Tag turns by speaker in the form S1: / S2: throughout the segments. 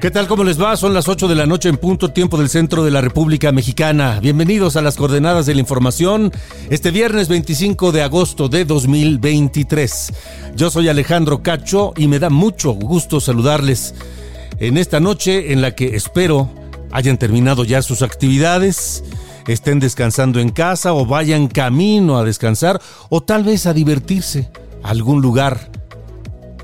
S1: ¿Qué tal? ¿Cómo les va? Son las 8 de la noche en punto tiempo del centro de la República Mexicana. Bienvenidos a las coordenadas de la información este viernes 25 de agosto de 2023. Yo soy Alejandro Cacho y me da mucho gusto saludarles en esta noche en la que espero hayan terminado ya sus actividades, estén descansando en casa o vayan camino a descansar o tal vez a divertirse a algún lugar.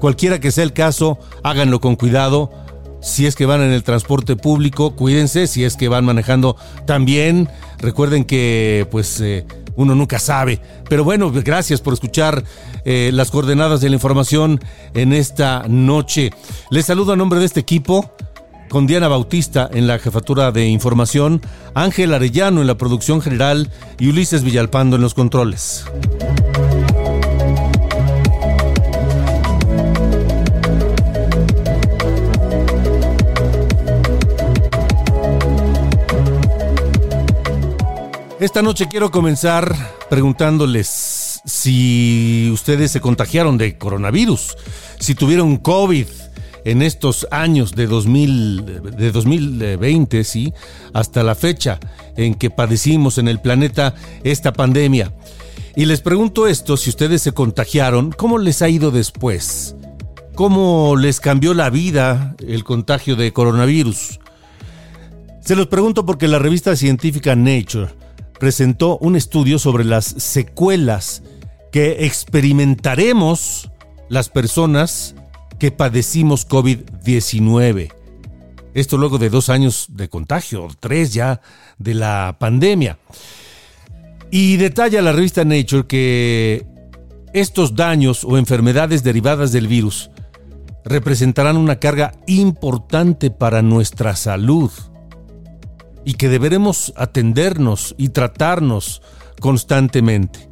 S1: Cualquiera que sea el caso, háganlo con cuidado si es que van en el transporte público, cuídense, si es que van manejando también, recuerden que pues eh, uno nunca sabe. Pero bueno, gracias por escuchar eh, las coordenadas de la información en esta noche. Les saludo a nombre de este equipo con Diana Bautista en la jefatura de información, Ángel Arellano en la producción general y Ulises Villalpando en los controles. Esta noche quiero comenzar preguntándoles si ustedes se contagiaron de coronavirus, si tuvieron COVID en estos años de, 2000, de 2020, ¿sí? hasta la fecha en que padecimos en el planeta esta pandemia. Y les pregunto esto, si ustedes se contagiaron, ¿cómo les ha ido después? ¿Cómo les cambió la vida el contagio de coronavirus? Se los pregunto porque la revista científica Nature presentó un estudio sobre las secuelas que experimentaremos las personas que padecimos COVID-19. Esto luego de dos años de contagio, tres ya de la pandemia. Y detalla la revista Nature que estos daños o enfermedades derivadas del virus representarán una carga importante para nuestra salud y que deberemos atendernos y tratarnos constantemente.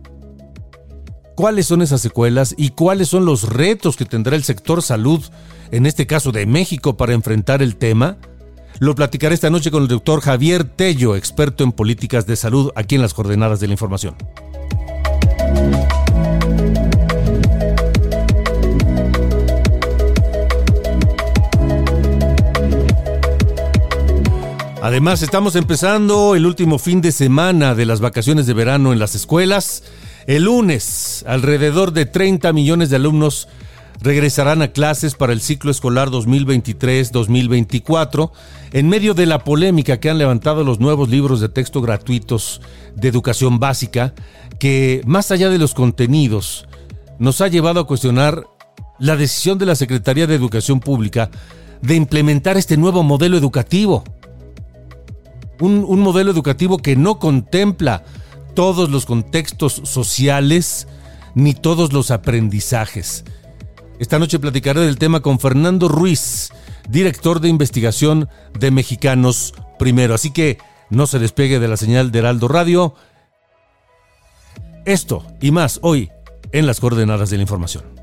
S1: ¿Cuáles son esas secuelas y cuáles son los retos que tendrá el sector salud, en este caso de México, para enfrentar el tema? Lo platicaré esta noche con el doctor Javier Tello, experto en políticas de salud, aquí en las coordenadas de la información. Además, estamos empezando el último fin de semana de las vacaciones de verano en las escuelas. El lunes, alrededor de 30 millones de alumnos regresarán a clases para el ciclo escolar 2023-2024 en medio de la polémica que han levantado los nuevos libros de texto gratuitos de educación básica que, más allá de los contenidos, nos ha llevado a cuestionar la decisión de la Secretaría de Educación Pública de implementar este nuevo modelo educativo un, un modelo educativo que no contempla todos los contextos sociales ni todos los aprendizajes. Esta noche platicaré del tema con Fernando Ruiz, director de investigación de Mexicanos Primero. Así que no se despegue de la señal de Heraldo Radio. Esto y más hoy en las coordenadas de la información.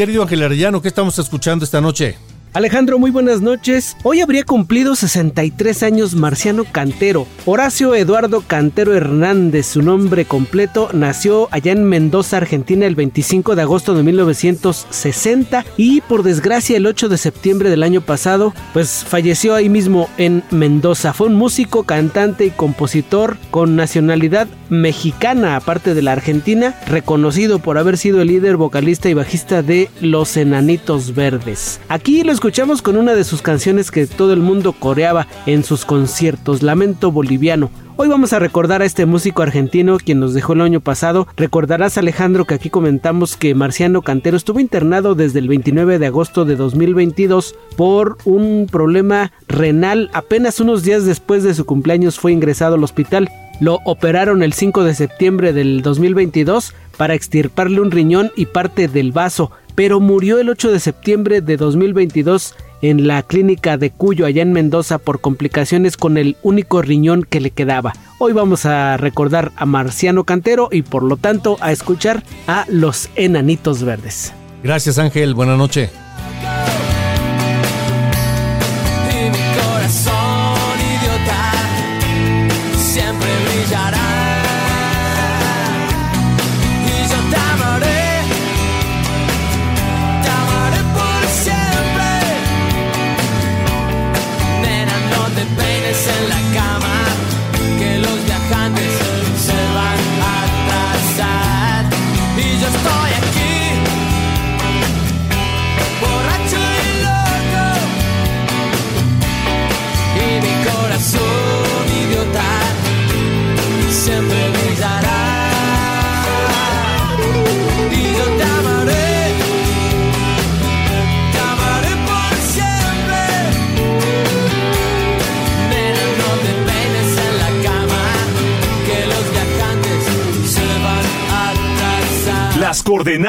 S1: Querido Ángel Arellano, ¿qué estamos escuchando esta noche?
S2: Alejandro, muy buenas noches. Hoy habría cumplido 63 años Marciano Cantero. Horacio Eduardo Cantero Hernández, su nombre completo, nació allá en Mendoza, Argentina, el 25 de agosto de 1960 y por desgracia el 8 de septiembre del año pasado, pues falleció ahí mismo en Mendoza. Fue un músico, cantante y compositor con nacionalidad mexicana, aparte de la argentina, reconocido por haber sido el líder vocalista y bajista de Los Enanitos Verdes. Aquí los escuchamos con una de sus canciones que todo el mundo coreaba en sus conciertos, Lamento Boliviano. Hoy vamos a recordar a este músico argentino quien nos dejó el año pasado. Recordarás Alejandro que aquí comentamos que Marciano Cantero estuvo internado desde el 29 de agosto de 2022 por un problema renal. Apenas unos días después de su cumpleaños fue ingresado al hospital. Lo operaron el 5 de septiembre del 2022 para extirparle un riñón y parte del vaso pero murió el 8 de septiembre de 2022 en la clínica de Cuyo, allá en Mendoza, por complicaciones con el único riñón que le quedaba. Hoy vamos a recordar a Marciano Cantero y por lo tanto a escuchar a los Enanitos Verdes.
S1: Gracias Ángel, buena noche.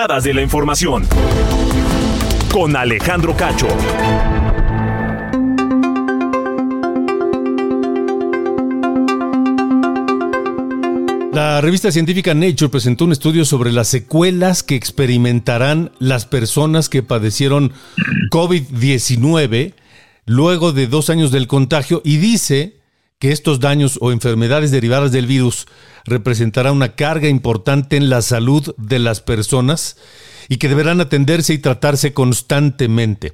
S3: De la información. Con Alejandro Cacho.
S1: La revista científica Nature presentó un estudio sobre las secuelas que experimentarán las personas que padecieron COVID-19 luego de dos años del contagio y dice que estos daños o enfermedades derivadas del virus representará una carga importante en la salud de las personas y que deberán atenderse y tratarse constantemente.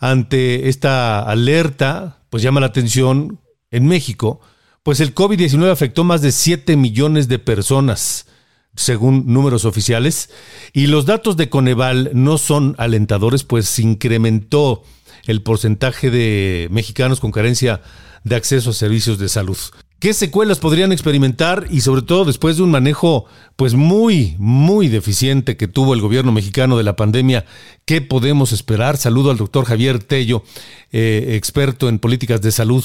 S1: Ante esta alerta, pues llama la atención en México, pues el COVID-19 afectó más de 7 millones de personas, según números oficiales, y los datos de Coneval no son alentadores, pues incrementó el porcentaje de mexicanos con carencia de acceso a servicios de salud. ¿Qué secuelas podrían experimentar y sobre todo después de un manejo pues muy muy deficiente que tuvo el gobierno mexicano de la pandemia? ¿Qué podemos esperar? Saludo al doctor Javier Tello, eh, experto en políticas de salud,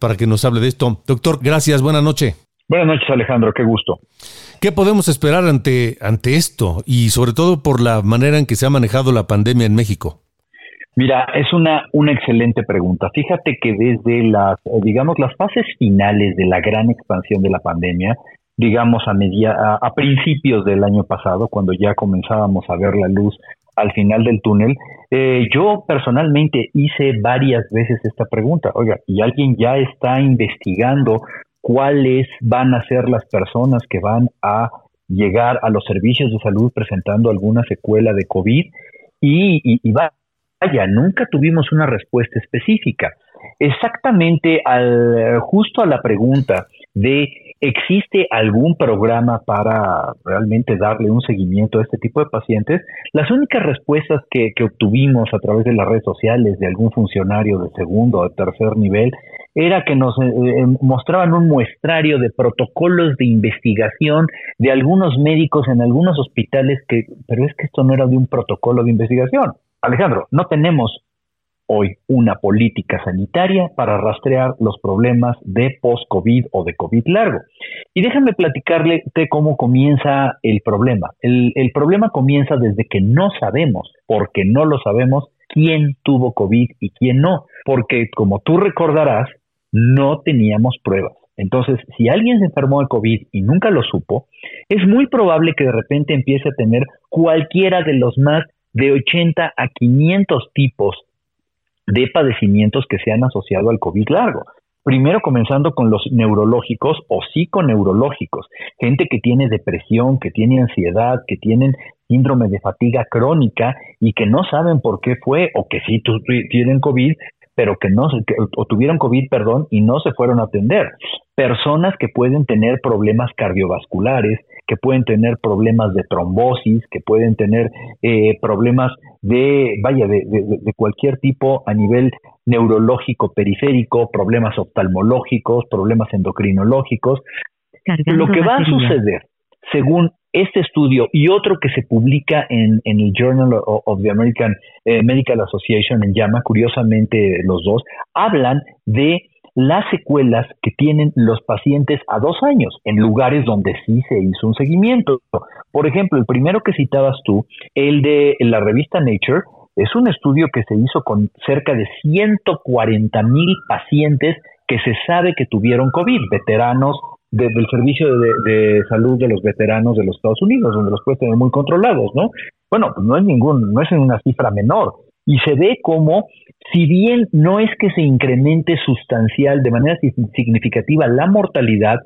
S1: para que nos hable de esto. Doctor, gracias, buena noche.
S4: Buenas noches, Alejandro, qué gusto.
S1: ¿Qué podemos esperar ante, ante esto y sobre todo por la manera en que se ha manejado la pandemia en México?
S4: Mira, es una, una excelente pregunta. Fíjate que desde las, digamos, las fases finales de la gran expansión de la pandemia, digamos a, media, a, principios del año pasado, cuando ya comenzábamos a ver la luz al final del túnel, eh, yo personalmente hice varias veces esta pregunta. Oiga, ¿y alguien ya está investigando cuáles van a ser las personas que van a llegar a los servicios de salud presentando alguna secuela de COVID? Y, y, y vaya, nunca tuvimos una respuesta específica. Exactamente al, justo a la pregunta de ¿existe algún programa para realmente darle un seguimiento a este tipo de pacientes? Las únicas respuestas que, obtuvimos a través de las redes sociales de algún funcionario de segundo o tercer nivel era que nos eh, mostraban un muestrario de protocolos de investigación de algunos médicos en algunos hospitales que, pero es que esto no era de un protocolo de investigación. Alejandro, no tenemos hoy una política sanitaria para rastrear los problemas de post-COVID o de COVID largo. Y déjame platicarle cómo comienza el problema. El, el, problema comienza desde que no sabemos, porque no lo sabemos, quién tuvo COVID y quién no, porque como tú recordarás, no teníamos pruebas. Entonces, si alguien se enfermó de COVID y nunca lo supo, es muy probable que de repente empiece a tener cualquiera de los más de 80 a 500 tipos de padecimientos que se han asociado al COVID largo. Primero comenzando con los neurológicos o psiconeurológicos, gente que tiene depresión, que tiene ansiedad, que tienen síndrome de fatiga crónica y que no saben por qué fue o que sí tienen COVID, pero que no o tuvieron COVID, perdón, y no se fueron a atender. Personas que pueden tener problemas cardiovasculares, que pueden tener problemas de trombosis, que pueden tener eh, problemas de, vaya, de, de, cualquier tipo a nivel neurológico periférico, problemas oftalmológicos, problemas endocrinológicos. Lo que va a suceder, según este estudio y otro que se publica en, en el Journal of the American eh, Medical Association en llama, curiosamente los dos, hablan de las secuelas que tienen los pacientes a dos años en lugares donde sí se hizo un seguimiento. Por ejemplo, el primero que citabas tú, el de la revista Nature, es un estudio que se hizo con cerca de 140 mil pacientes que se sabe que tuvieron COVID, veteranos del servicio de, salud de los veteranos de los Estados Unidos, donde los puede tener muy controlados, ¿no? Bueno, pues no es ningún, no es una cifra menor. Y se ve como, si bien no es que se incremente sustancial de manera significativa la mortalidad,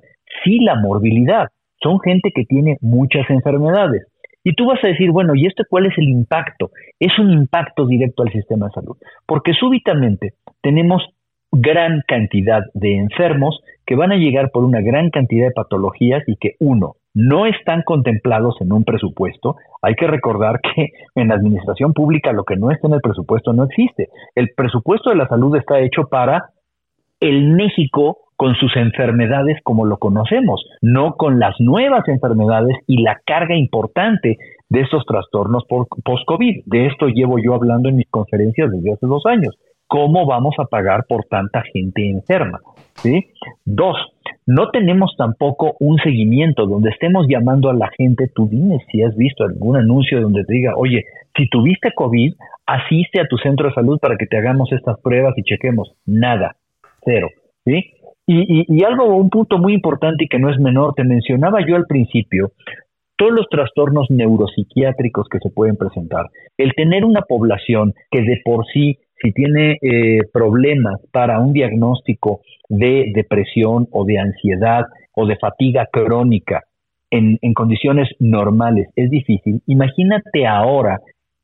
S4: sí la morbilidad. Son gente que tiene muchas enfermedades. Y tú vas a decir, bueno, ¿y esto cuál es el impacto? Es un impacto directo al sistema de salud, porque súbitamente tenemos gran cantidad de enfermos que van a llegar por una gran cantidad de patologías y que, uno, no están contemplados en un presupuesto. Hay que recordar que en la administración pública lo que no está en el presupuesto no existe. El presupuesto de la salud está hecho para el México con sus enfermedades como lo conocemos, no con las nuevas enfermedades y la carga importante de estos trastornos post-COVID. De esto llevo yo hablando en mis conferencias desde hace dos años. ¿Cómo vamos a pagar por tanta gente enferma? ¿Sí? Dos, no tenemos tampoco un seguimiento donde estemos llamando a la gente, tú dime si has visto algún anuncio donde te diga, oye, si tuviste COVID, asiste a tu centro de salud para que te hagamos estas pruebas y chequemos. Nada, cero. ¿Sí? Y, y, algo, un punto muy importante y que no es menor, te mencionaba yo al principio, todos los trastornos neuropsiquiátricos que se pueden presentar, el tener una población que de por sí si tiene eh, problemas para un diagnóstico de depresión o de ansiedad o de fatiga crónica en, en condiciones normales es difícil, imagínate ahora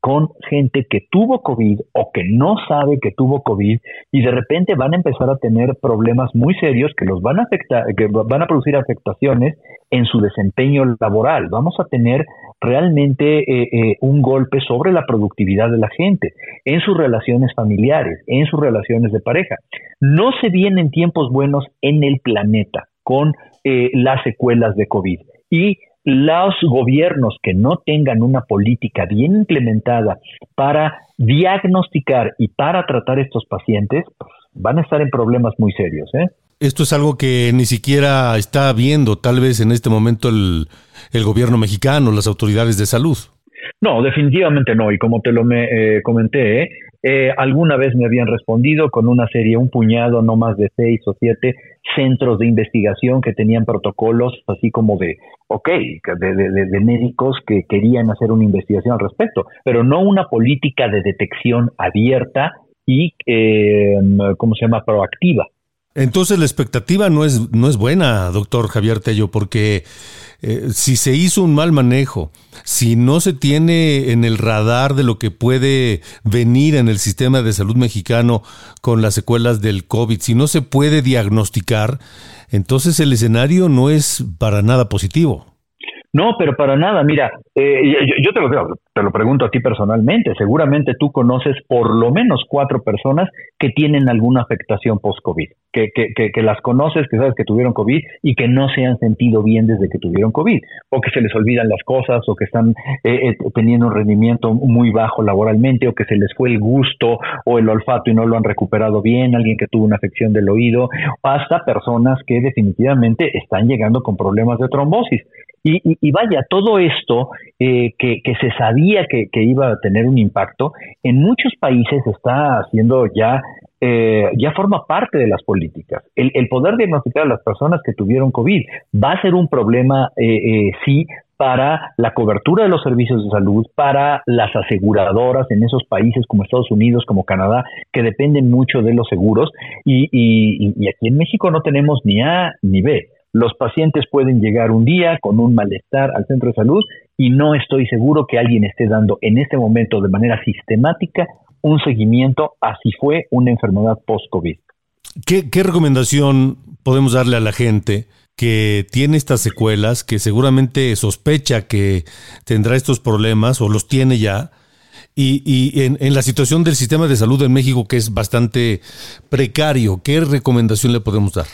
S4: con gente que tuvo COVID o que no sabe que tuvo COVID y de repente van a empezar a tener problemas muy serios que los van a afectar, que van a producir afectaciones en su desempeño laboral. Vamos a tener realmente eh, eh, un golpe sobre la productividad de la gente, en sus relaciones familiares, en sus relaciones de pareja. No se vienen tiempos buenos en el planeta con eh, las secuelas de COVID. Y los gobiernos que no tengan una política bien implementada para diagnosticar y para tratar estos pacientes, pues, van a estar en problemas muy serios. ¿eh?
S1: Esto es algo que ni siquiera está viendo tal vez en este momento el, gobierno mexicano, las autoridades de salud.
S4: No, definitivamente no. Y como te lo me, eh, comenté, ¿eh? Eh, alguna vez me habían respondido con una serie, un puñado, no más de seis o siete centros de investigación que tenían protocolos así como de, ok, de, de, médicos que querían hacer una investigación al respecto, pero no una política de detección abierta y, eh, ¿cómo se llama?, proactiva.
S1: Entonces la expectativa no es, no es buena, doctor Javier Tello, porque eh, si se hizo un mal manejo, si no se tiene en el radar de lo que puede venir en el sistema de salud mexicano con las secuelas del COVID, si no se puede diagnosticar, entonces el escenario no es para nada positivo.
S4: No, pero para nada. Mira, eh, yo, te, lo, te lo pregunto a ti personalmente. Seguramente tú conoces por lo menos cuatro personas que tienen alguna afectación post-COVID, que, que, que, las conoces, que sabes que tuvieron COVID y que no se han sentido bien desde que tuvieron COVID, o que se les olvidan las cosas, o que están eh, eh, teniendo un rendimiento muy bajo laboralmente, o que se les fue el gusto o el olfato y no lo han recuperado bien, alguien que tuvo una afección del oído, hasta personas que definitivamente están llegando con problemas de trombosis. Y, vaya, todo esto eh, que, se sabía que, iba a tener un impacto, en muchos países está haciendo ya, eh, ya forma parte de las políticas. El, poder diagnosticar a las personas que tuvieron COVID va a ser un problema, eh, sí, para la cobertura de los servicios de salud, para las aseguradoras en esos países como Estados Unidos, como Canadá, que dependen mucho de los seguros. Y, y aquí en México no tenemos ni A ni B. Los pacientes pueden llegar un día con un malestar al centro de salud y no estoy seguro que alguien esté dando en este momento de manera sistemática un seguimiento así fue una enfermedad post-COVID.
S1: ¿Qué, recomendación podemos darle a la gente que tiene estas secuelas, que seguramente sospecha que tendrá estos problemas o los tiene ya? Y, en, en, la situación del sistema de salud en México, que es bastante precario, ¿qué recomendación le podemos dar?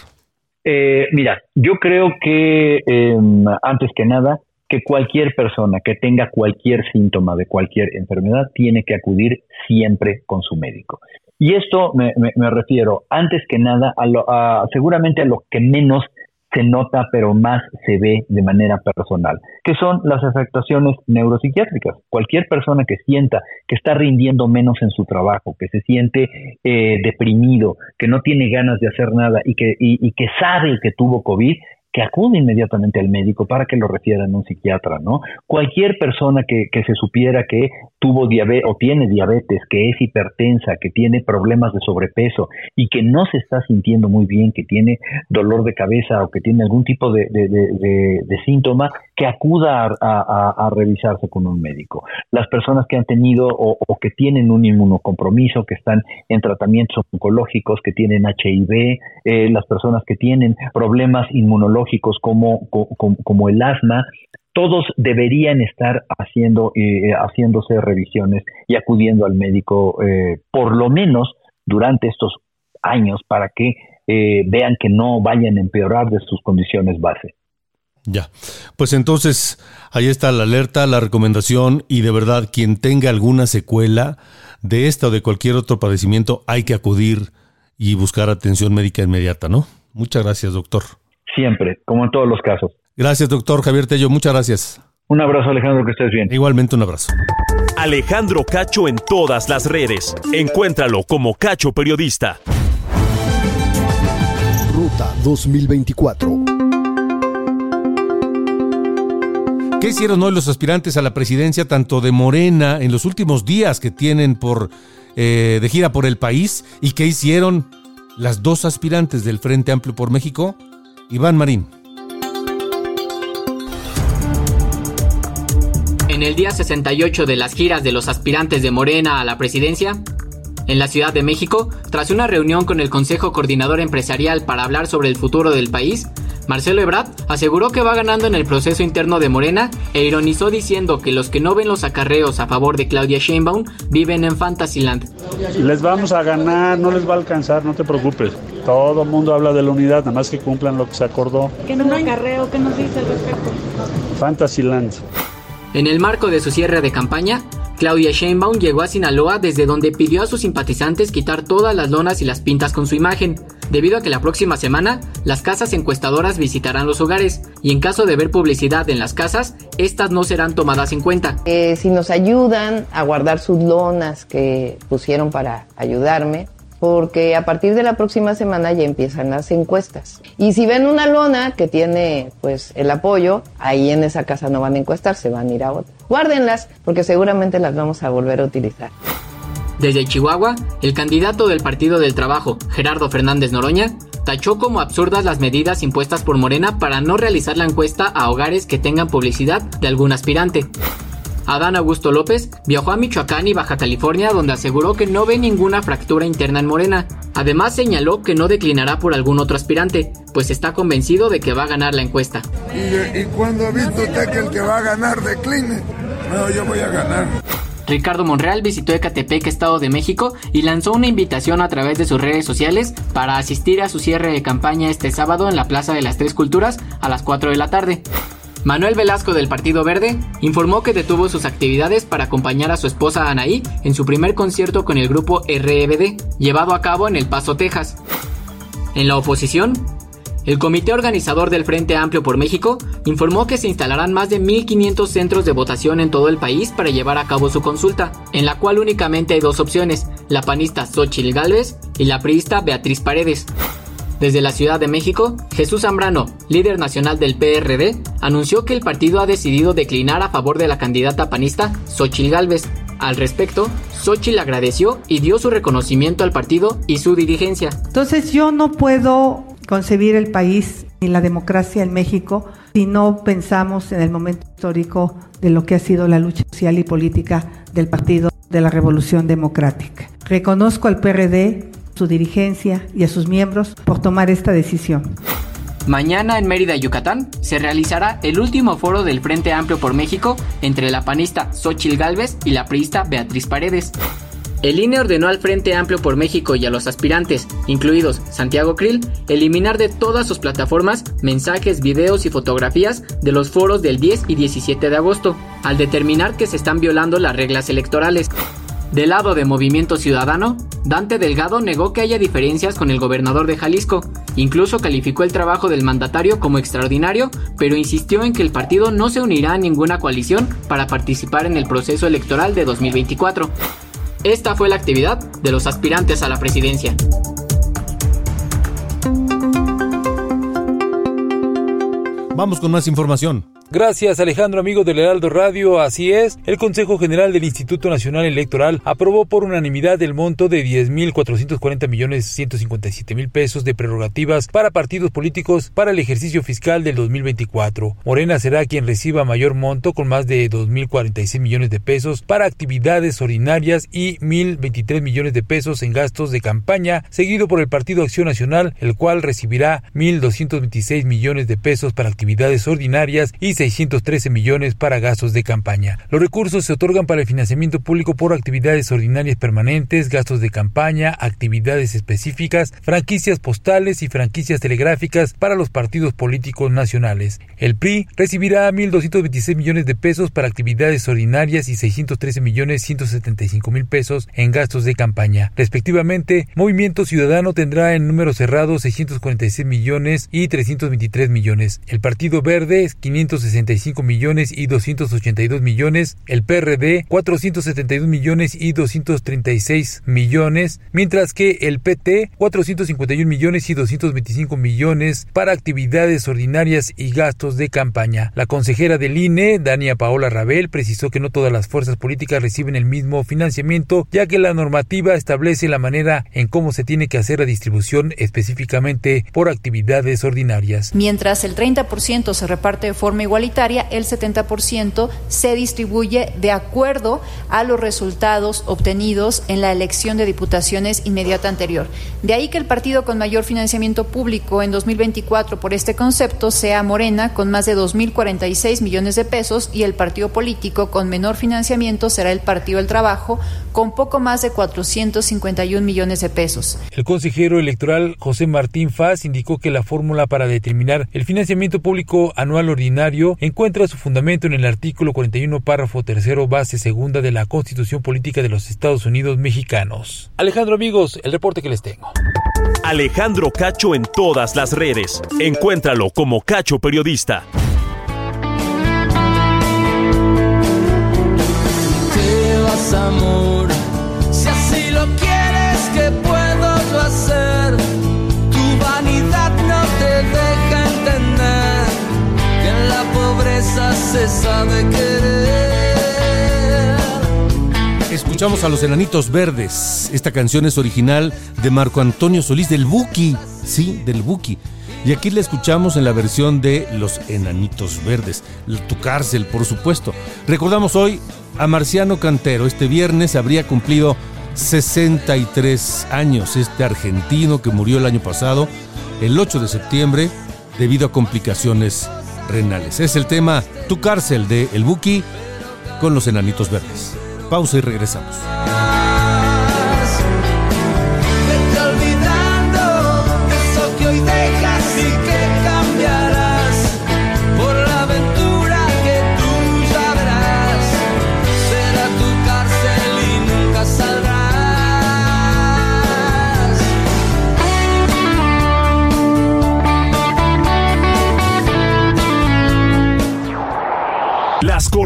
S4: Eh, mira, yo creo que em, antes que nada, que cualquier persona que tenga cualquier síntoma de cualquier enfermedad tiene que acudir siempre con su médico. Y esto me, refiero, antes que nada, a, lo, a seguramente a lo que menos se nota, pero más se ve de manera personal, que son las afectaciones neuropsiquiátricas. Cualquier persona que sienta que está rindiendo menos en su trabajo, que se siente eh, deprimido, que no tiene ganas de hacer nada y que, y que sabe que tuvo COVID, que acude inmediatamente al médico para que lo refieran a un psiquiatra, ¿no? Cualquier persona que, que se supiera que tuvo diabetes o tiene diabetes, que es hipertensa, que tiene problemas de sobrepeso y que no se está sintiendo muy bien, que tiene dolor de cabeza o que tiene algún tipo de, de, de, síntoma, que acuda a, revisarse con un médico. Las personas que han tenido o, que tienen un inmunocompromiso, que están en tratamientos oncológicos, que tienen HIV, eh, las personas que tienen problemas inmunológicos, como, el asma, todos deberían estar haciendo, eh, haciéndose revisiones y acudiendo al médico eh, por lo menos durante estos años para que eh, vean que no vayan a empeorar de sus condiciones base.
S1: Ya, pues entonces ahí está la alerta, la recomendación y de verdad quien tenga alguna secuela de esta o de cualquier otro padecimiento hay que acudir y buscar atención médica inmediata, ¿no? Muchas gracias, doctor
S4: siempre, como en todos los casos.
S1: Gracias, doctor Javier Tello. Muchas gracias.
S4: Un abrazo, Alejandro, que estés bien.
S1: Igualmente, un abrazo.
S3: Alejandro Cacho en todas las redes. Encuéntralo como Cacho Periodista.
S5: Ruta 2024.
S1: ¿Qué hicieron hoy los aspirantes a la presidencia, tanto de Morena, en los últimos días que tienen por eh, de gira por el país? ¿Y qué hicieron las dos aspirantes del Frente Amplio por México? Iván Marín.
S6: En el día 68 de las giras de los aspirantes de Morena a la presidencia, en la Ciudad de México, tras una reunión con el Consejo Coordinador Empresarial para hablar sobre el futuro del país, Marcelo Ebrard aseguró que va ganando en el proceso interno de Morena e ironizó diciendo que los que no ven los acarreos a favor de Claudia Sheinbaum viven en Fantasyland.
S7: Les vamos a ganar, no les va a alcanzar, no te preocupes. Todo el mundo habla de la unidad, nada más que cumplan lo que se acordó.
S8: ¿Qué no hay acarreo? ¿Qué nos dice al respecto?
S7: Fantasyland.
S6: En el marco de su cierre de campaña, Claudia Sheinbaum llegó a Sinaloa desde donde pidió a sus simpatizantes quitar todas las lonas y las pintas con su imagen, debido a que la próxima semana las casas encuestadoras visitarán los hogares y en caso de ver publicidad en las casas, estas no serán tomadas en cuenta.
S9: Eh, si nos ayudan a guardar sus lonas que pusieron para ayudarme, porque a partir de la próxima semana ya empiezan las encuestas. Y si ven una lona que tiene pues el apoyo, ahí en esa casa no van a encuestar, se van a ir a otra. Guárdenlas, porque seguramente las vamos a volver a utilizar.
S6: Desde Chihuahua, el candidato del Partido del Trabajo, Gerardo Fernández Noroña, tachó como absurdas las medidas impuestas por Morena para no realizar la encuesta a hogares que tengan publicidad de algún aspirante. Adán Augusto López viajó a Michoacán y Baja California donde aseguró que no ve ninguna fractura interna en Morena. Además señaló que no declinará por algún otro aspirante, pues está convencido de que va a ganar la encuesta.
S10: ¿Y, cuando ha visto usted que el que va a ganar decline? No, yo voy a ganar.
S6: Ricardo Monreal visitó Ecatepec, Estado de México, y lanzó una invitación a través de sus redes sociales para asistir a su cierre de campaña este sábado en la Plaza de las Tres Culturas a las 4 de la tarde. Manuel Velasco del Partido Verde informó que detuvo sus actividades para acompañar a su esposa Anaí en su primer concierto con el grupo REBD, llevado a cabo en El Paso, Texas. En la oposición, el comité organizador del Frente Amplio por México informó que se instalarán más de 1.500 centros de votación en todo el país para llevar a cabo su consulta, en la cual únicamente hay dos opciones, la panista Xochitl Gálvez y la priista Beatriz Paredes. Desde la Ciudad de México, Jesús Zambrano, líder nacional del PRD, anunció que el partido ha decidido declinar a favor de la candidata panista Xochitl Gálvez. Al respecto, Xochitl agradeció y dio su reconocimiento al partido y su dirigencia.
S11: Entonces yo no puedo concebir el país y la democracia en México si no pensamos en el momento histórico de lo que ha sido la lucha social y política del Partido de la Revolución Democrática. Reconozco al PRD, su dirigencia y a sus miembros por tomar esta decisión.
S6: Mañana en Mérida, Yucatán, se realizará el último foro del Frente Amplio por México entre la panista Xochil Gálvez y la priista Beatriz Paredes. El INE ordenó al Frente Amplio por México y a los aspirantes, incluidos Santiago Krill, eliminar de todas sus plataformas mensajes, videos y fotografías de los foros del 10 y 17 de agosto, al determinar que se están violando las reglas electorales. Del lado de Movimiento Ciudadano, Dante Delgado negó que haya diferencias con el gobernador de Jalisco, incluso calificó el trabajo del mandatario como extraordinario, pero insistió en que el partido no se unirá a ninguna coalición para participar en el proceso electoral de 2024. Esta fue la actividad de los aspirantes a la presidencia.
S1: Vamos con más información.
S12: Gracias Alejandro, amigo del Heraldo Radio. Así es, el Consejo General del Instituto Nacional Electoral aprobó por unanimidad el monto de 10.440 millones 157 mil pesos de prerrogativas para partidos políticos para el ejercicio fiscal del 2024. Morena será quien reciba mayor monto con más de 2.046 millones de pesos para actividades ordinarias y 1.023 millones de pesos en gastos de campaña, seguido por el Partido Acción Nacional, el cual recibirá 1.226 millones de pesos para actividades ordinarias y 613 millones para gastos de campaña. Los recursos se otorgan para el financiamiento público por actividades ordinarias permanentes, gastos de campaña, actividades específicas, franquicias postales y franquicias telegráficas para los partidos políticos nacionales. El PRI recibirá 1.226 millones de pesos para actividades ordinarias y 613 millones 175 mil pesos en gastos de campaña. Respectivamente, Movimiento Ciudadano tendrá en número cerrado 646 millones y 323 millones. El Partido Verde 560 65 millones y 282 millones, el PRD 472 millones y 236 millones, mientras que el PT 451 millones y 225 millones para actividades ordinarias y gastos de campaña. La consejera del INE, Dania Paola Rabel, precisó que no todas las fuerzas políticas reciben el mismo financiamiento, ya que la normativa establece la manera en cómo se tiene que hacer la distribución específicamente por actividades ordinarias.
S13: Mientras el 30% se reparte de forma igual el 70% se distribuye de acuerdo a los resultados obtenidos en la elección de diputaciones inmediata anterior. De ahí que el partido con mayor financiamiento público en 2024 por este concepto sea Morena con más de 2.046 millones de pesos y el partido político con menor financiamiento será el Partido del Trabajo con poco más de 451 millones de pesos.
S12: El consejero electoral José Martín Faz indicó que la fórmula para determinar el financiamiento público anual ordinario encuentra su fundamento en el artículo 41, párrafo tercero, base segunda de la Constitución Política de los Estados Unidos Mexicanos. Alejandro, amigos, el reporte que les tengo.
S3: Alejandro Cacho en todas las redes. Encuéntralo como Cacho Periodista.
S14: amor, si así lo quieres, que se sabe querer.
S1: Escuchamos a los Enanitos Verdes. Esta canción es original de Marco Antonio Solís del Buki. Sí, del Buki. Y aquí la escuchamos en la versión de Los Enanitos Verdes, Tu cárcel, por supuesto. Recordamos hoy a Marciano Cantero. Este viernes habría cumplido 63 años, este argentino que murió el año pasado, el 8 de septiembre, debido a complicaciones renales. Es el tema Tu cárcel de El Buki con los Enanitos Verdes. Pausa y regresamos.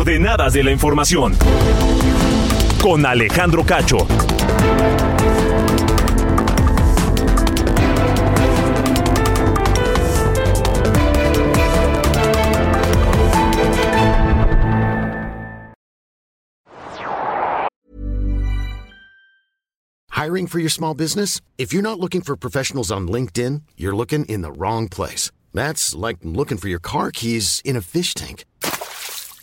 S3: Coordenadas de la información. Con Alejandro Cacho.
S15: Hiring for your small business? If you're not looking for professionals on LinkedIn, you're looking in the wrong place. That's like looking for your car keys in a fish tank.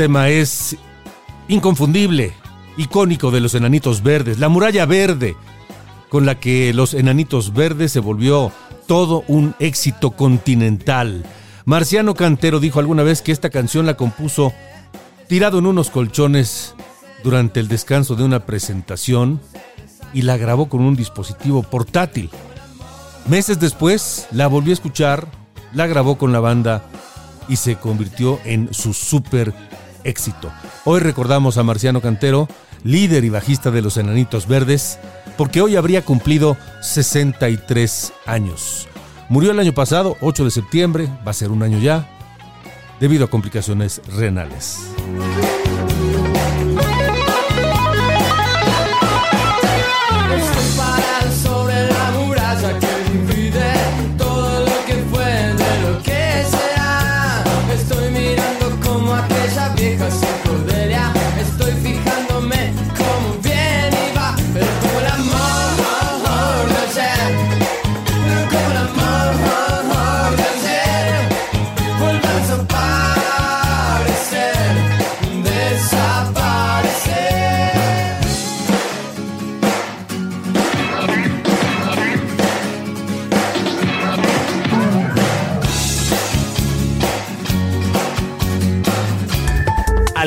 S1: Tema es inconfundible, icónico de los enanitos verdes, la muralla verde, con la que los enanitos verdes se volvió todo un éxito continental. Marciano Cantero dijo alguna vez que esta canción la compuso tirado en unos colchones durante el descanso de una presentación y la grabó con un dispositivo portátil. Meses después la volvió a escuchar, la grabó con la banda y se convirtió en su super éxito. Hoy recordamos a Marciano Cantero, líder y bajista de los Enanitos Verdes, porque hoy habría cumplido 63 años. Murió el año pasado, 8 de septiembre, va a ser un año ya, debido a complicaciones renales.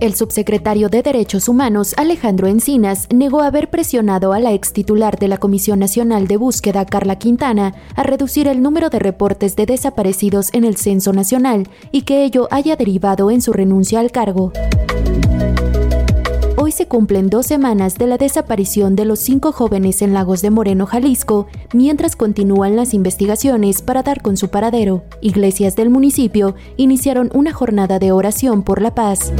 S16: El subsecretario de Derechos Humanos, Alejandro Encinas, negó haber presionado a la ex titular de la Comisión Nacional de Búsqueda, Carla Quintana, a reducir el número de reportes de desaparecidos en el Censo Nacional y que ello haya derivado en su renuncia al cargo Hoy se cumplen dos semanas de la desaparición de los cinco jóvenes en Lagos de Moreno, Jalisco, mientras continúan las investigaciones para dar con su paradero. Iglesias del municipio iniciaron una jornada de oración por la paz.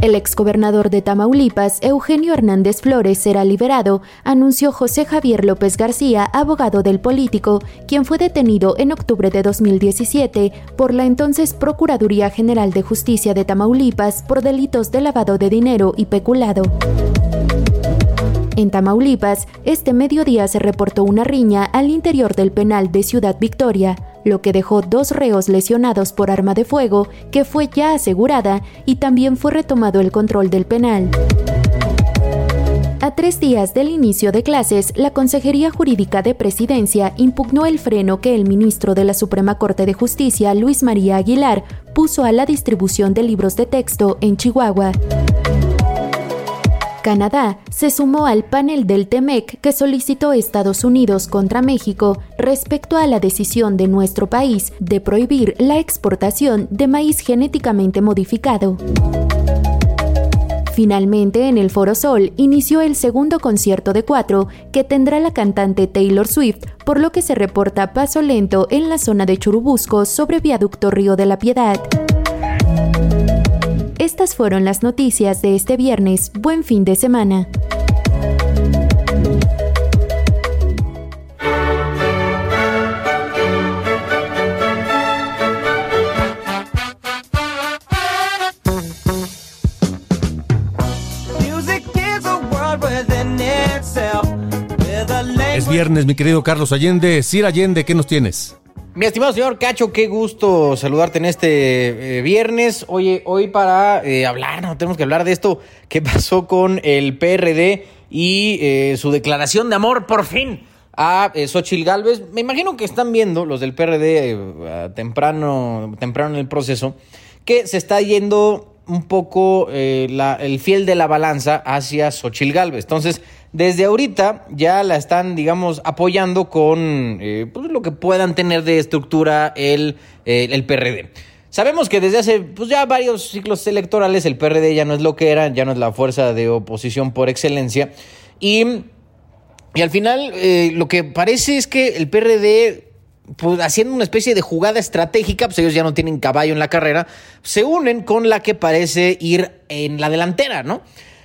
S16: El exgobernador de Tamaulipas, Eugenio Hernández Flores, será liberado, anunció José Javier López García, abogado del político, quien fue detenido en octubre de 2017 por la entonces Procuraduría General de Justicia de Tamaulipas por delitos de lavado de dinero y peculado. En Tamaulipas, este mediodía se reportó una riña al interior del penal de Ciudad Victoria, lo que dejó dos reos lesionados por arma de fuego, que fue ya asegurada, y también fue retomado el control del penal. A tres días del inicio de clases, la Consejería Jurídica de Presidencia impugnó el freno que el ministro de la Suprema Corte de Justicia, Luis María Aguilar, puso a la distribución de libros de texto en Chihuahua. Canadá se sumó al panel del TEMEC que solicitó Estados Unidos contra México respecto a la decisión de nuestro país de prohibir la exportación de maíz genéticamente modificado. Finalmente, en el Foro Sol inició el segundo concierto de cuatro que tendrá la cantante Taylor Swift, por lo que se reporta paso lento en la zona de Churubusco sobre Viaducto Río de la Piedad. Estas fueron las noticias de este viernes. Buen fin de semana.
S1: Es viernes, mi querido Carlos Allende. Sir Allende, ¿qué nos tienes?
S17: Mi estimado señor Cacho, qué gusto saludarte en este eh, viernes. Oye, hoy para eh, hablar, no tenemos que hablar de esto que pasó con el PRD y eh, su declaración de amor por fin a Xochil Gálvez. Me imagino que están viendo los del PRD temprano, temprano en el proceso que se está yendo un poco el fiel de la balanza hacia Xochil Gálvez. Entonces, desde ahorita ya la están, digamos, apoyando con eh, pues, lo que puedan tener de estructura el, eh, el PRD. Sabemos que desde hace pues, ya varios ciclos electorales el PRD ya no es lo que era, ya no es la fuerza de oposición por excelencia. Y, y al final eh, lo que parece es que el PRD pues, haciendo una especie de jugada estratégica, pues ellos ya no tienen caballo en la carrera, se unen con la que parece ir en la delantera, ¿no?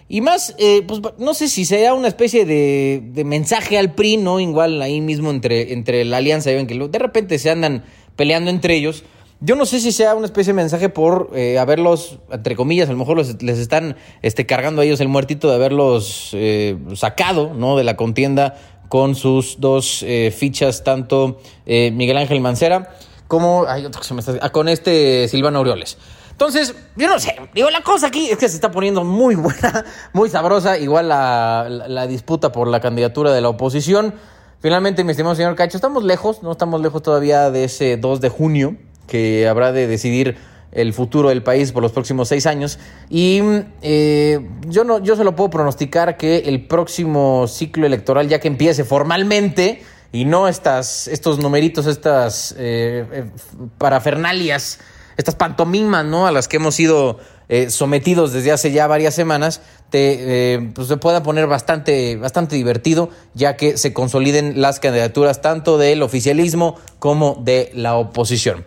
S17: Y más, eh, pues no sé si sea una especie de, mensaje al PRI, ¿no? Igual ahí mismo entre, entre la alianza, ven que de repente se andan peleando entre ellos. Yo no sé si sea una especie de mensaje por eh, haberlos, entre comillas, a lo mejor les están este, cargando a ellos el muertito de haberlos eh, sacado, ¿no? De la contienda con sus dos fichas, tanto Miguel Ángel Mancera como, hay otro que se me está, ah, con este Silvano Aureoles. Entonces, yo no sé, digo, la cosa aquí es que se está poniendo muy buena, muy sabrosa, igual la, disputa por la candidatura de la oposición. Finalmente, mi estimado señor Cacho, estamos lejos, no estamos lejos todavía de ese 2 de junio, que habrá de decidir el futuro del país por los próximos seis años. Y eh, yo, no, yo se lo puedo pronosticar que el próximo ciclo electoral, ya que empiece formalmente, y no estas, estos numeritos, estas eh, eh, parafernalias estas pantomimas, ¿no? A las que hemos sido eh, sometidos desde hace ya varias semanas, te, eh, pues se pueda poner bastante, bastante divertido, ya que se consoliden las candidaturas tanto del oficialismo como de la oposición.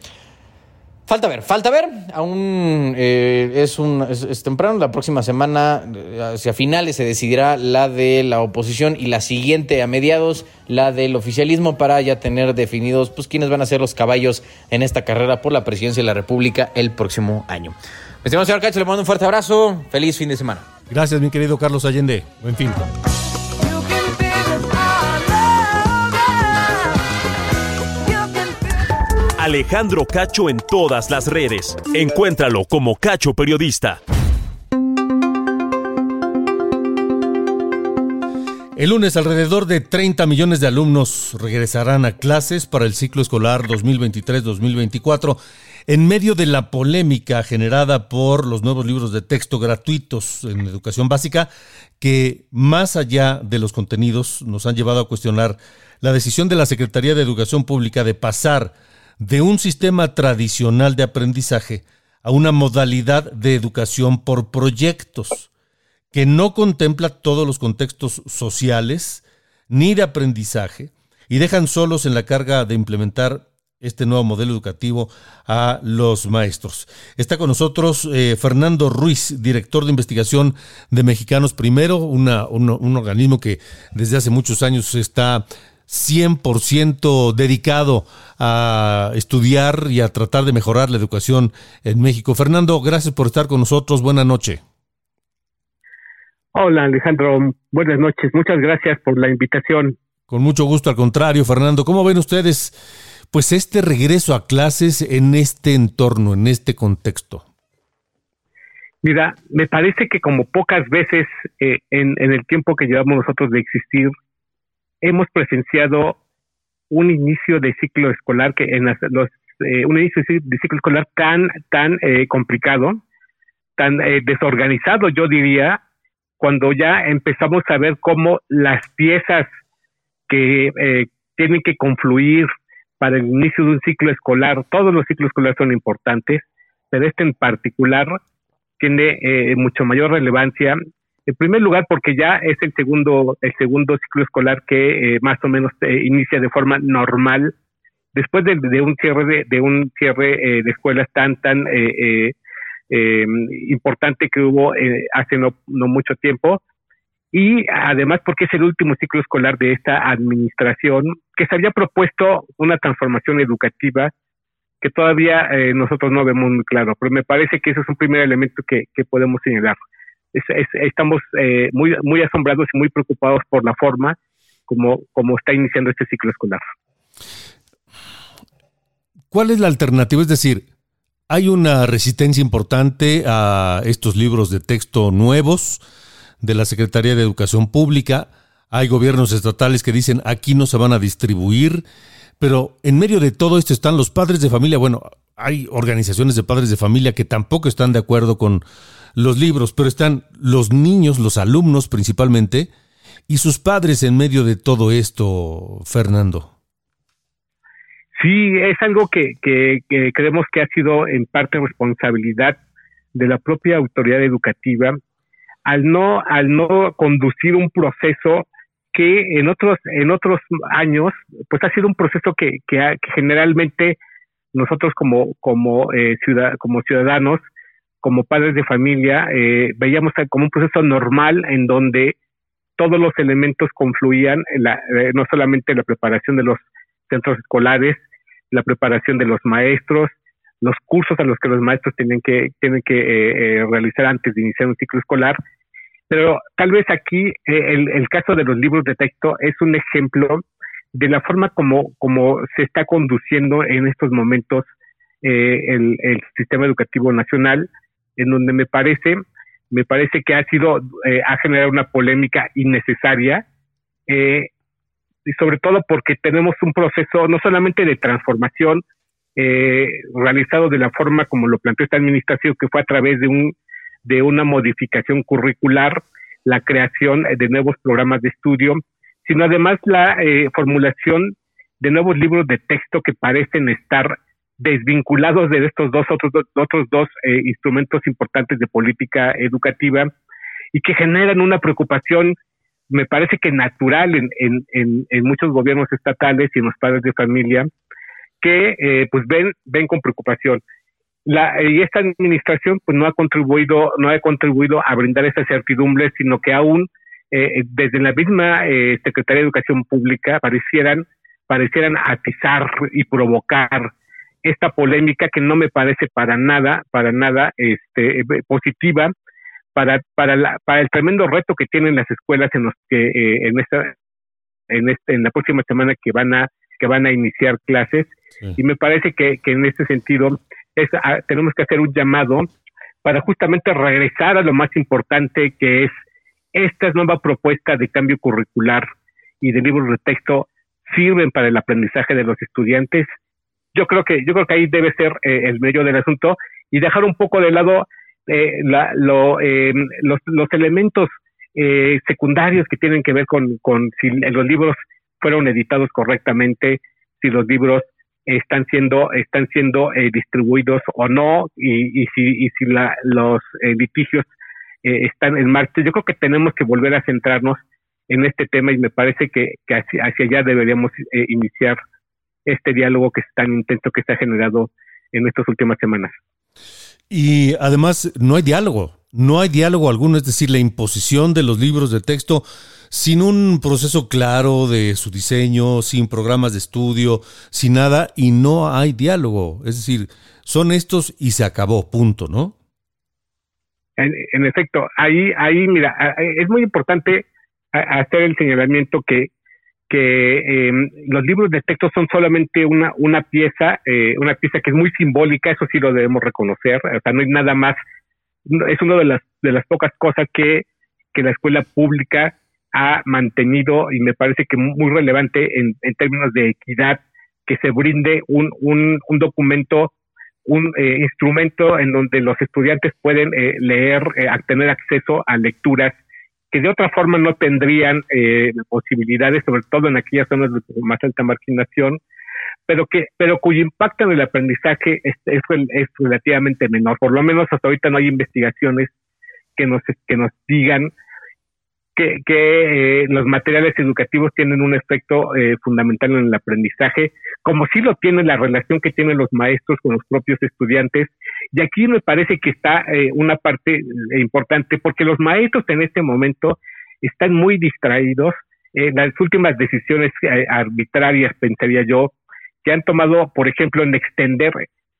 S17: Falta ver, falta ver. Aún eh, es, un, es, temprano. La próxima semana, eh, hacia finales, se decidirá la de la oposición y la siguiente a mediados, la del oficialismo, para ya tener definidos pues quiénes van a ser los caballos en esta carrera por la presidencia de la República el próximo año. Estimado señor Cacho, le mando un fuerte abrazo. Feliz fin de semana.
S1: Gracias, mi querido Carlos Allende. Buen fin.
S3: Alejandro Cacho en todas las redes. Encuéntralo como Cacho Periodista.
S1: El lunes alrededor de 30 millones de alumnos regresarán a clases para el ciclo escolar 2023-2024 en medio de la polémica generada por los nuevos libros de texto gratuitos en educación básica que más allá de los contenidos nos han llevado a cuestionar la decisión de la Secretaría de Educación Pública de pasar de un sistema tradicional de aprendizaje a una modalidad de educación por proyectos. que no contempla todos los contextos sociales ni de aprendizaje y dejan solos en la carga de implementar este nuevo modelo educativo a los maestros. Está con nosotros eh, Fernando Ruiz, director de investigación de Mexicanos Primero, un organismo que desde hace muchos años está 100% dedicado a estudiar y a tratar de mejorar la educación en México. Fernando, gracias por estar con nosotros. Buenas noches.
S18: Hola Alejandro, buenas noches. Muchas gracias por la invitación.
S1: Con mucho gusto, al contrario, Fernando. ¿Cómo ven ustedes pues este regreso a clases en este entorno, en este contexto?
S18: Mira, me parece que como pocas veces eh, en, en, el tiempo que llevamos nosotros de existir, hemos presenciado un inicio de ciclo escolar que en eh, un inicio de ciclo escolar tan tan eh, complicado, tan eh, desorganizado, yo diría, cuando ya empezamos a ver cómo las piezas que eh, tienen que confluir para el inicio de un ciclo escolar, todos los ciclos escolares son importantes, pero este en particular tiene eh, mucho mayor relevancia en primer lugar, porque ya es el segundo, el segundo ciclo escolar que eh, más o menos eh, inicia de forma normal. Después de, un cierre de, un cierre eh, de escuelas tan tan importante que hubo hace no, no mucho tiempo. Y además porque es el último ciclo escolar de esta administración que se había propuesto una transformación educativa que todavía nosotros no vemos muy claro, pero me parece que eso es un primer elemento que, que podemos señalar estamos eh, muy, muy asombrados y muy preocupados por la forma como, como está iniciando este ciclo escolar.
S1: ¿Cuál es la alternativa? Es decir, hay una resistencia importante a estos libros de texto nuevos de la Secretaría de Educación Pública. Hay gobiernos estatales que dicen aquí no se van a distribuir, pero en medio de todo esto están los padres de familia. Bueno, hay organizaciones de padres de familia que tampoco están de acuerdo con los libros, pero están los niños, los alumnos principalmente, y sus padres en medio de todo esto, Fernando.
S18: Sí, es algo que, que, creemos que ha sido en parte responsabilidad de la propia autoridad educativa al no al no conducir un proceso que en otros en otros años pues ha sido un proceso que, que, generalmente nosotros como como eh, como ciudadanos como padres de familia, eh, veíamos como un proceso normal en donde todos los elementos confluían, en la, eh, no solamente la preparación de los centros escolares, la preparación de los maestros, los cursos a los que los maestros tienen que, tienen que eh, realizar antes de iniciar un ciclo escolar. Pero tal vez aquí el, el, caso de los libros de texto es un ejemplo de la forma como, como se está conduciendo en estos momentos el, el sistema educativo nacional en donde me parece, me parece que ha sido, eh, ha generado una polémica innecesaria, eh, y sobre todo porque tenemos un proceso no solamente de transformación eh, realizado de la forma como lo planteó esta administración, que fue a través de un de una modificación curricular, la creación de nuevos programas de estudio, sino además la formulación de nuevos libros de texto que parecen estar desvinculados de estos dos otros, otros dos eh, instrumentos importantes de política educativa y que generan una preocupación, me parece que natural en, en, en, muchos gobiernos estatales y en los padres de familia, que eh, pues ven, ven con preocupación. La, y esta administración pues no ha contribuido, no ha contribuido a brindar esa certidumbre, sino que aún eh, desde la misma Secretaría de Educación Pública parecieran, parecieran atizar y provocar esta polémica que no me parece para nada, para nada este, positiva para, para, la, para el tremendo reto que tienen las escuelas en los que eh, en esta en este, en la próxima semana que van a que van a iniciar clases. Y me parece que, que en este sentido es, ah, tenemos que hacer un llamado para justamente regresar a lo más importante que es esta nueva propuesta de cambio curricular y de libros de texto sirven para el aprendizaje de los estudiantes yo creo que yo creo que ahí debe ser eh, el medio del asunto y dejar un poco de lado eh, la, lo, eh, los, los, elementos eh, secundarios que tienen que ver con, con si los libros fueron editados correctamente, si los libros están siendo están siendo distribuidos o no y, y si y si la, los litigios eh, están en marcha. Yo creo que tenemos que volver a centrarnos en este tema y me parece que, hacia, allá deberíamos eh, iniciar este diálogo que es tan intenso que se ha generado en estas últimas semanas.
S1: Y además no hay diálogo, no hay diálogo alguno, es decir, la imposición de los libros de texto sin un proceso claro de su diseño, sin programas de estudio, sin nada, y no hay diálogo. Es decir, son estos y se acabó, punto, ¿no?
S18: En, efecto, ahí, ahí, mira, es muy importante hacer el señalamiento que, que em, los libros de texto son solamente una, una pieza, eh, una pieza que es muy simbólica, eso sí lo debemos reconocer, o sea, no hay nada más, es una de las, de las pocas cosas que, que la escuela pública ha mantenido y me parece que muy relevante en, en términos de equidad, que se brinde un, un, un documento un eh, instrumento en donde los estudiantes pueden eh, leer, eh, tener acceso a lecturas que de otra forma no tendrían posibilidades, sobre todo en aquellas zonas de más alta marginación, pero que pero cuyo impacto en el aprendizaje es, es, es, relativamente menor. Por lo menos hasta ahorita no hay investigaciones que nos que nos digan que, que eh, los materiales educativos tienen un efecto eh, fundamental en el aprendizaje, como sí lo tiene la relación que tienen los maestros con los propios estudiantes. Y aquí me parece que está eh, una parte importante, porque los maestros en este momento están muy distraídos. las últimas decisiones arbitrarias, pensaría yo, que han tomado, por ejemplo, en extender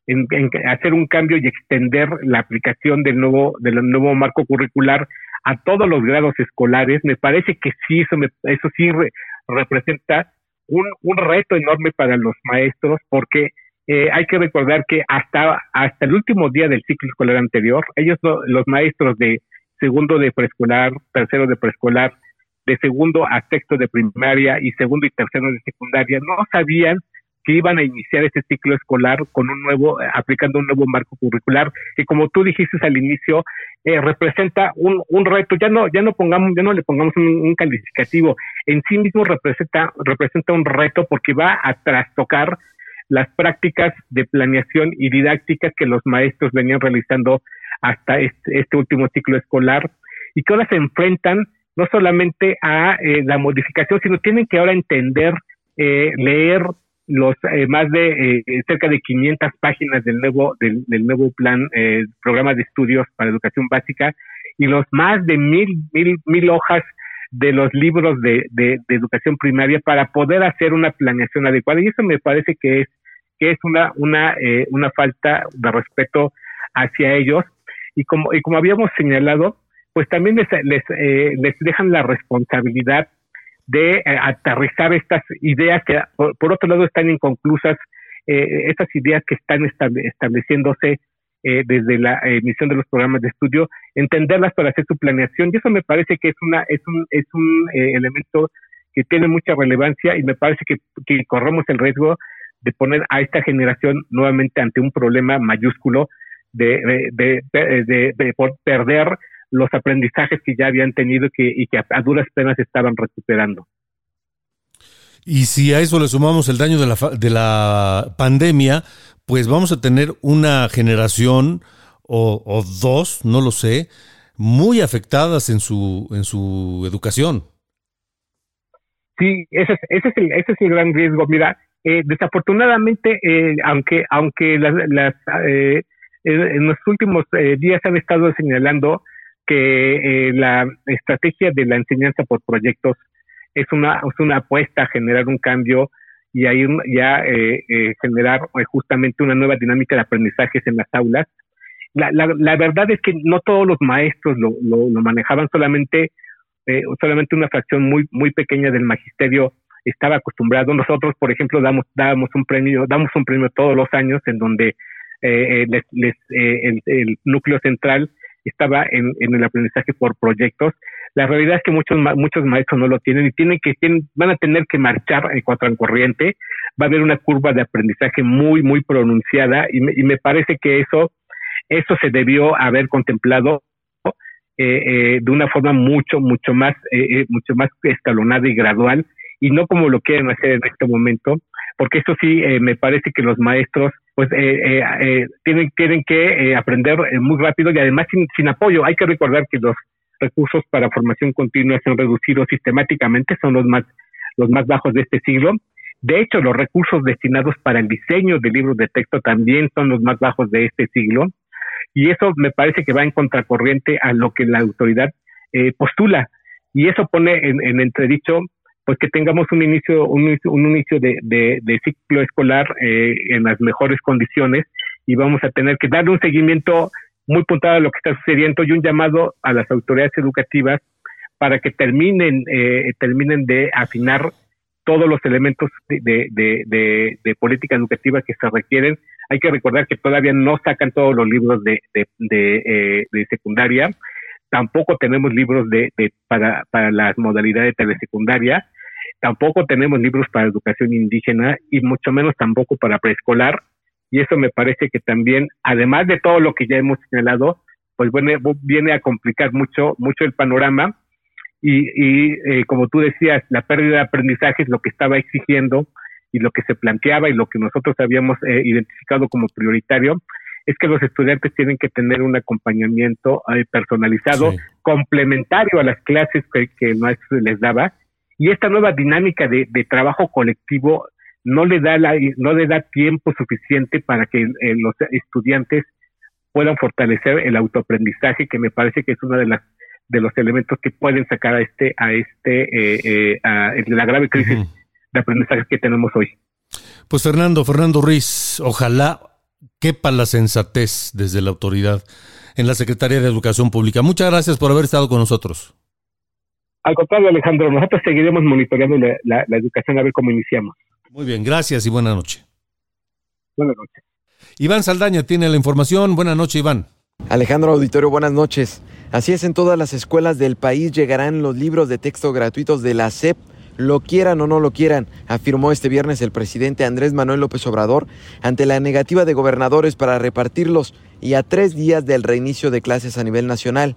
S18: en, en, hacer un cambio y extender la aplicación del nuevo del nuevo marco curricular a todos los grados escolares, me parece que sí, eso, eso sí representa un, un, reto enorme para los maestros porque eh, hay que recordar que hasta, hasta el último día del ciclo escolar anterior, ellos, los maestros de segundo de preescolar, tercero de preescolar, de segundo a sexto de primaria y segundo y tercero de secundaria, no sabían que iban a iniciar este ciclo escolar con un nuevo, eh, aplicando un nuevo marco curricular, que como tú dijiste al inicio, eh, representa un, un reto, ya no, ya no pongamos, ya no le pongamos un, calificativo, en sí mismo representa, representa un reto porque va a trastocar las prácticas de planeación y didáctica que los maestros venían realizando hasta este, este último ciclo escolar y que ahora se enfrentan no solamente a eh, la modificación, sino tienen que ahora entender, leer los eh, más de eh, cerca de 500 páginas del nuevo del, nuevo plan eh, programa de estudios para educación básica y los más de mil mil mil hojas de los libros de, de, educación primaria para poder hacer una planeación adecuada. Y eso me parece que es que es una una una falta de respeto hacia ellos. Y como y como habíamos señalado pues también les les, les dejan la responsabilidad de eh, aterrizar estas ideas que por, otro lado están inconclusas, eh, estas ideas que están estableciéndose eh, desde la emisión de los programas de estudio, entenderlas para hacer su planeación. Y eso me parece que es una es un es un elemento que tiene mucha relevancia y me parece que, que corremos el riesgo de poner a esta generación nuevamente ante un problema mayúsculo de, de, de, de perder los aprendizajes que ya habían tenido que, y que a, duras penas estaban recuperando.
S1: Y si a eso le sumamos el daño de la, de la pandemia, pues vamos a tener una generación o, dos, no lo sé, muy afectadas en su, en su educación.
S18: Sí, ese es, ese es, el, ese es el gran riesgo. Mira, eh, desafortunadamente, eh, aunque, aunque las, las eh, en los últimos días han estado señalando que eh, la estrategia de la enseñanza por proyectos es una, es una apuesta a generar un cambio y ahí ya eh, eh, generar justamente una nueva dinámica de aprendizajes en las aulas. La, la, la verdad es que no todos los maestros lo, lo, manejaban, solamente, solamente una fracción muy, muy pequeña del magisterio estaba acostumbrado. Nosotros, por ejemplo, damos, dábamos un premio, damos un premio todos los años en donde les, les, el, el núcleo central estaba en, el aprendizaje por proyectos. La realidad es que muchos muchos maestros no lo tienen y tienen que tienen, van a tener que marchar en cuanto al corriente. Va a haber una curva de aprendizaje muy muy pronunciada y me, y me parece que eso eso se debió haber contemplado eh, eh, de una forma mucho mucho más eh, mucho más escalonada y gradual y no como lo quieren hacer en este momento porque eso sí eh, me parece que los maestros pues eh, eh, tienen, tienen que aprender muy rápido y además sin, apoyo. Hay que recordar que los recursos para formación continua se han reducido sistemáticamente, son los más, los más bajos de este siglo. De hecho, los recursos destinados para el diseño de libros de texto también son los más bajos de este siglo. Y eso me parece que va en contracorriente a lo que la autoridad postula. Y eso pone en, en entredicho pues que tengamos un inicio, un, inicio de, de, ciclo escolar eh, en las mejores condiciones y vamos a tener que darle un seguimiento muy puntual a lo que está sucediendo y un llamado a las autoridades educativas para que terminen, eh, terminen de afinar todos los elementos de, de, de, política educativa que se requieren. Hay que recordar que todavía no sacan todos los libros de, de, eh, secundaria, tampoco tenemos libros de, para, para las modalidades de telesecundaria Tampoco tenemos libros para educación indígena y mucho menos tampoco para preescolar. Y eso me parece que también, además de todo lo que ya hemos señalado, pues viene, viene a complicar mucho, mucho el panorama. Y, y eh, como tú decías, la pérdida de aprendizaje es lo que estaba exigiendo y lo que se planteaba y lo que nosotros habíamos eh, identificado como prioritario es que los estudiantes tienen que tener un acompañamiento eh, personalizado, complementario a las clases que, que el maestro les daba y esta nueva dinámica de, trabajo colectivo no le da la, no le da tiempo suficiente para que eh, los estudiantes puedan fortalecer el autoaprendizaje que me parece que es uno de las de los elementos que pueden sacar a este a este eh, eh a, la grave crisis de aprendizaje que tenemos hoy.
S1: Pues Fernando Fernando Ruiz ojalá quepa la sensatez desde la autoridad en la Secretaría de Educación Pública. Muchas gracias por haber estado con nosotros
S18: al contrario, Alejandro, nosotros seguiremos monitoreando la, educación a ver cómo iniciamos.
S1: Muy bien, gracias y buena noche.
S18: Buenas noches.
S1: Iván Saldaña tiene la información. Buenas noches, Iván.
S19: Alejandro Auditorio, buenas noches. Así es, en todas las escuelas del país llegarán los libros de texto gratuitos de la SEP lo quieran o no lo quieran, afirmó este viernes el presidente Andrés Manuel López Obrador ante la negativa de gobernadores para repartirlos y a tres días del reinicio de clases a nivel nacional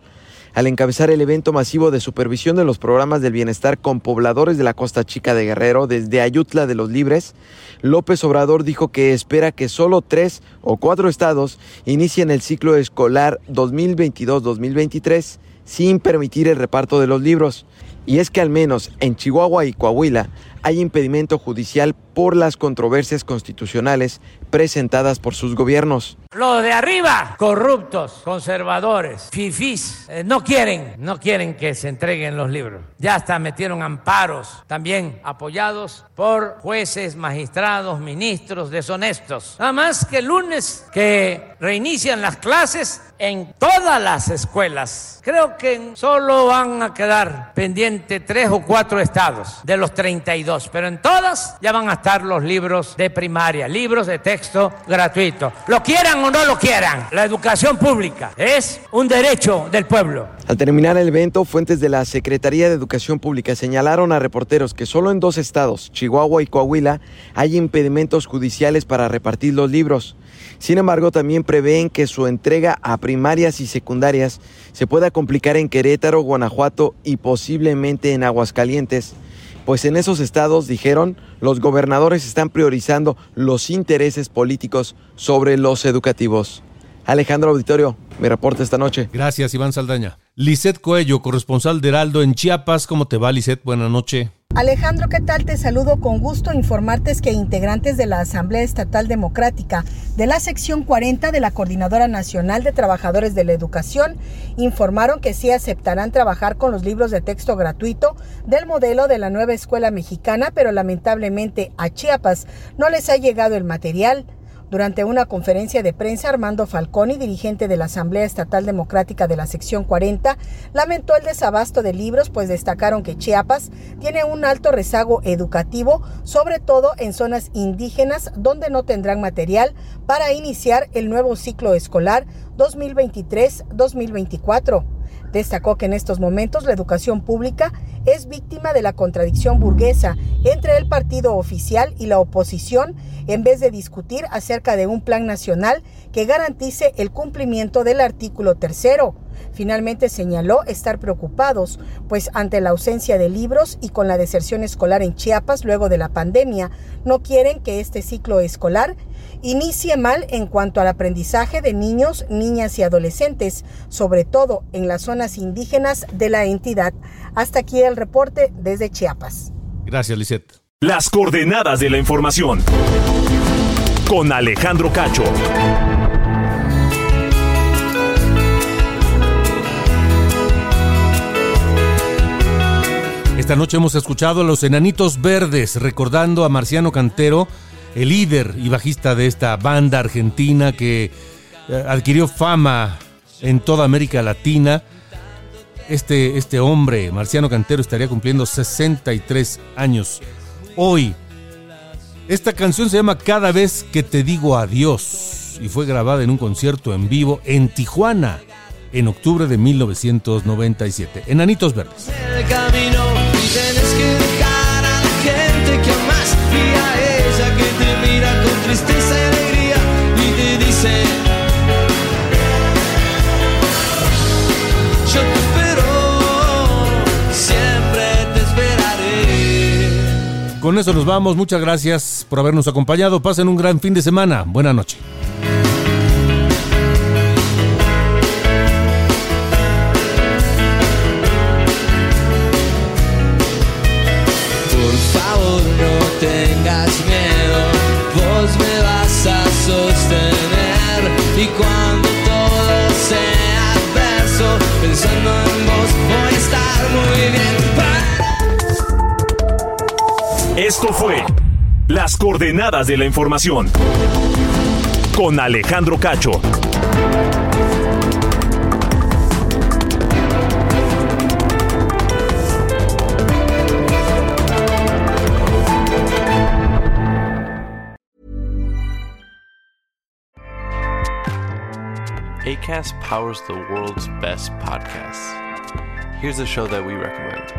S19: al encabezar el evento masivo de supervisión de los programas del bienestar con pobladores de la Costa Chica de Guerrero desde Ayutla de los Libres, López Obrador dijo que espera que solo tres o cuatro estados inicien el ciclo escolar 2022-2023 sin permitir el reparto de los libros. Y es que al menos en Chihuahua y Coahuila hay impedimento judicial por las controversias constitucionales presentadas por sus gobiernos.
S20: Los de arriba, corruptos, conservadores, fifís, eh, no quieren, no quieren que se entreguen los libros. Ya hasta metieron amparos, también apoyados por jueces, magistrados, ministros deshonestos. Nada más que el lunes que reinician las clases en todas las escuelas. Creo que solo van a quedar pendientes tres o cuatro estados de los 32, pero en todas ya van a estar los libros de primaria, libros de texto gratuito. Lo quieran o no lo quieran, la educación pública es un derecho del pueblo.
S19: Al terminar el evento, fuentes de la Secretaría de Educación Pública señalaron a reporteros que solo en dos estados, Chihuahua y Coahuila, hay impedimentos judiciales para repartir los libros. Sin embargo, también prevén que su entrega a primarias y secundarias se pueda complicar en Querétaro, Guanajuato y posiblemente en Aguascalientes pues en esos estados, dijeron, los gobernadores están priorizando los intereses políticos sobre los educativos. Alejandro Auditorio, mi reporte esta noche.
S1: Gracias, Iván Saldaña. Lisette Coello, corresponsal de Heraldo en Chiapas. ¿Cómo te va, Lisette? Buenas noches.
S21: Alejandro, ¿qué tal? Te saludo con gusto. Informarte que integrantes de la Asamblea Estatal Democrática de la sección 40 de la Coordinadora Nacional de Trabajadores de la Educación informaron que sí aceptarán trabajar con los libros de texto gratuito del modelo de la nueva escuela mexicana, pero lamentablemente a Chiapas no les ha llegado el material. Durante una conferencia de prensa, Armando Falconi, dirigente de la Asamblea Estatal Democrática de la sección 40, lamentó el desabasto de libros, pues destacaron que Chiapas tiene un alto rezago educativo, sobre todo en zonas indígenas donde no tendrán material para iniciar el nuevo ciclo escolar 2023-2024. Destacó que en estos momentos la educación pública es víctima de la contradicción burguesa entre el partido oficial y la oposición en vez de discutir acerca de un plan nacional que garantice el cumplimiento del artículo tercero. Finalmente señaló estar preocupados, pues ante la ausencia de libros y con la deserción escolar en Chiapas luego de la pandemia, no quieren que este ciclo escolar inicie mal en cuanto al aprendizaje de niños, niñas y adolescentes, sobre todo en las zonas indígenas de la entidad. Hasta aquí el reporte desde Chiapas.
S1: Gracias, Lisette.
S3: Las coordenadas de la información. Con Alejandro Cacho.
S1: Esta noche hemos escuchado a los Enanitos Verdes recordando a Marciano Cantero, el líder y bajista de esta banda argentina que eh, adquirió fama en toda América Latina. Este, este hombre, Marciano Cantero, estaría cumpliendo 63 años hoy. Esta canción se llama Cada vez que te digo adiós y fue grabada en un concierto en vivo en Tijuana en octubre de 1997. Enanitos Verdes.
S14: el camino Con
S1: eso nos vamos. Muchas gracias por habernos acompañado. Pasen un gran fin de semana. Buenas noches.
S14: por favor no tengas miedo vos me vas a sostener y cuando todo sea adverso pensando en vos voy a estar muy bien
S3: Esto fue Las coordenadas de la información. Con Alejandro Cacho.
S22: ACAST powers the world's best podcasts. Here's a show that we recommend.